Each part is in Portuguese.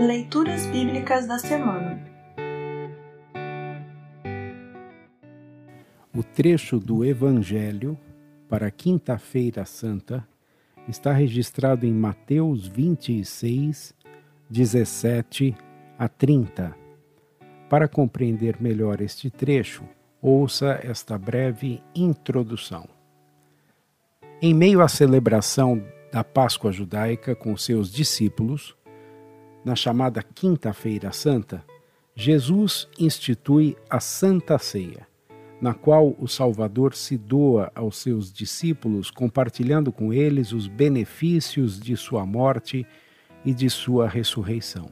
Leituras Bíblicas da Semana O trecho do Evangelho para Quinta-feira Santa está registrado em Mateus 26, 17 a 30. Para compreender melhor este trecho, ouça esta breve introdução. Em meio à celebração da Páscoa judaica com seus discípulos, na chamada Quinta-feira Santa, Jesus institui a Santa Ceia, na qual o Salvador se doa aos seus discípulos, compartilhando com eles os benefícios de sua morte e de sua ressurreição.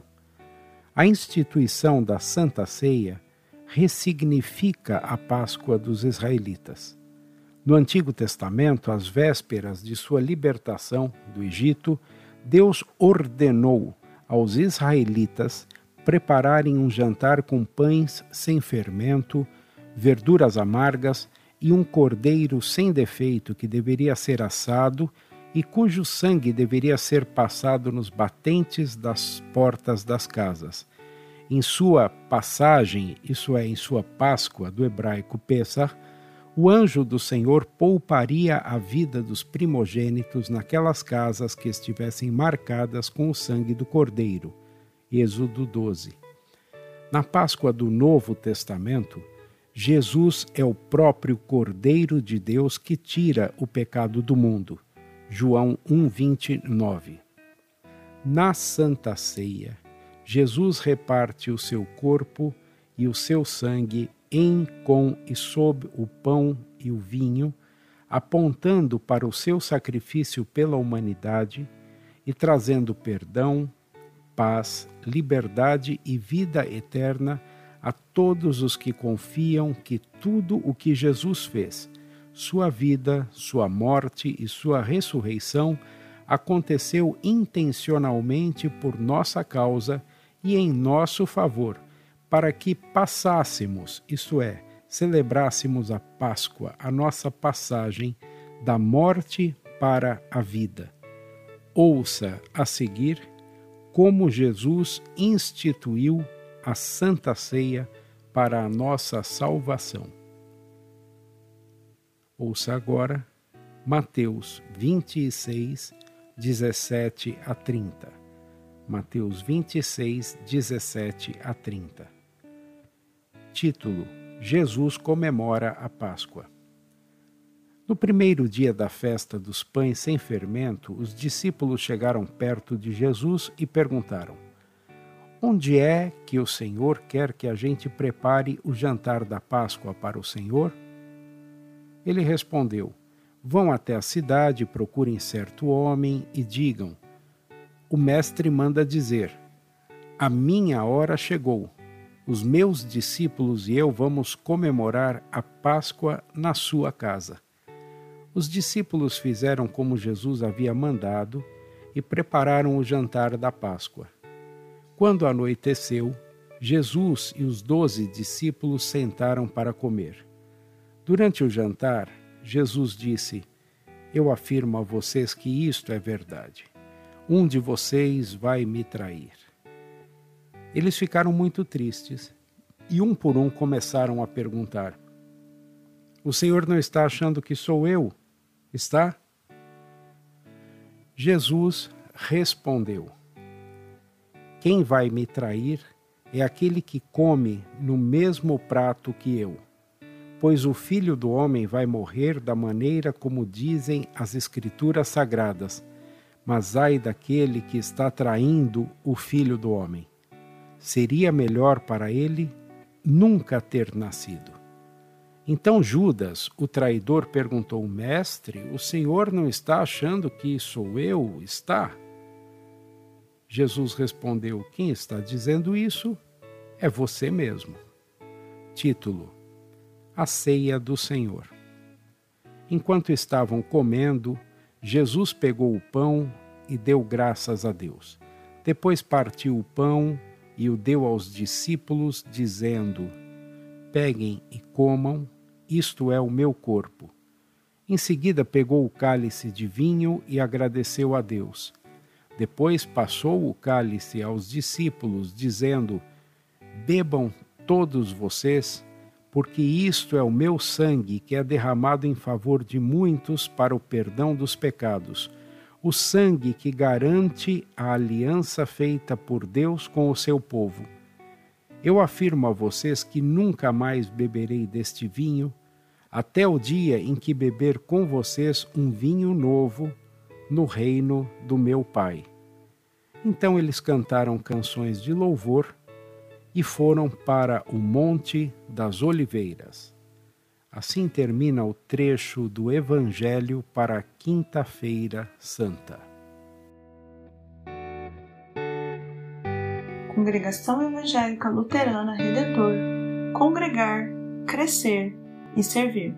A instituição da Santa Ceia ressignifica a Páscoa dos israelitas. No Antigo Testamento, às vésperas de sua libertação do Egito, Deus ordenou aos israelitas prepararem um jantar com pães sem fermento, verduras amargas e um cordeiro sem defeito que deveria ser assado e cujo sangue deveria ser passado nos batentes das portas das casas. Em sua passagem, isso é, em sua Páscoa, do hebraico Pesach, o anjo do Senhor pouparia a vida dos primogênitos naquelas casas que estivessem marcadas com o sangue do Cordeiro. Êxodo 12. Na Páscoa do Novo Testamento, Jesus é o próprio Cordeiro de Deus que tira o pecado do mundo. João 1:29. Na Santa Ceia, Jesus reparte o seu corpo e o seu sangue em, com e sob o pão e o vinho, apontando para o seu sacrifício pela humanidade e trazendo perdão, paz, liberdade e vida eterna a todos os que confiam que tudo o que Jesus fez, sua vida, sua morte e sua ressurreição, aconteceu intencionalmente por nossa causa e em nosso favor para que passássemos, isto é, celebrássemos a Páscoa, a nossa passagem da morte para a vida. Ouça a seguir como Jesus instituiu a Santa Ceia para a nossa salvação. Ouça agora Mateus 26, 17 a 30. Mateus 26, 17 a 30. Título: Jesus comemora a Páscoa. No primeiro dia da festa dos pães sem fermento, os discípulos chegaram perto de Jesus e perguntaram: Onde é que o Senhor quer que a gente prepare o jantar da Páscoa para o Senhor? Ele respondeu: Vão até a cidade, procurem certo homem e digam: O mestre manda dizer: A minha hora chegou os meus discípulos e eu vamos comemorar a Páscoa na sua casa. Os discípulos fizeram como Jesus havia mandado e prepararam o jantar da Páscoa. Quando anoiteceu, Jesus e os doze discípulos sentaram para comer. Durante o jantar, Jesus disse: Eu afirmo a vocês que isto é verdade. Um de vocês vai me trair. Eles ficaram muito tristes e um por um começaram a perguntar: O Senhor não está achando que sou eu? Está? Jesus respondeu: Quem vai me trair é aquele que come no mesmo prato que eu. Pois o filho do homem vai morrer da maneira como dizem as Escrituras sagradas, mas ai daquele que está traindo o filho do homem seria melhor para ele nunca ter nascido. Então Judas, o traidor, perguntou: Mestre, o senhor não está achando que sou eu? Está? Jesus respondeu: Quem está dizendo isso é você mesmo. Título: A Ceia do Senhor. Enquanto estavam comendo, Jesus pegou o pão e deu graças a Deus. Depois partiu o pão e o deu aos discípulos, dizendo: Peguem e comam, isto é o meu corpo. Em seguida pegou o cálice de vinho e agradeceu a Deus. Depois passou o cálice aos discípulos, dizendo: Bebam todos vocês, porque isto é o meu sangue que é derramado em favor de muitos para o perdão dos pecados. O sangue que garante a aliança feita por Deus com o seu povo. Eu afirmo a vocês que nunca mais beberei deste vinho, até o dia em que beber com vocês um vinho novo no reino do meu Pai. Então eles cantaram canções de louvor e foram para o Monte das Oliveiras. Assim termina o trecho do Evangelho para Quinta-feira Santa. Congregação Evangélica Luterana Redentor Congregar, Crescer e Servir.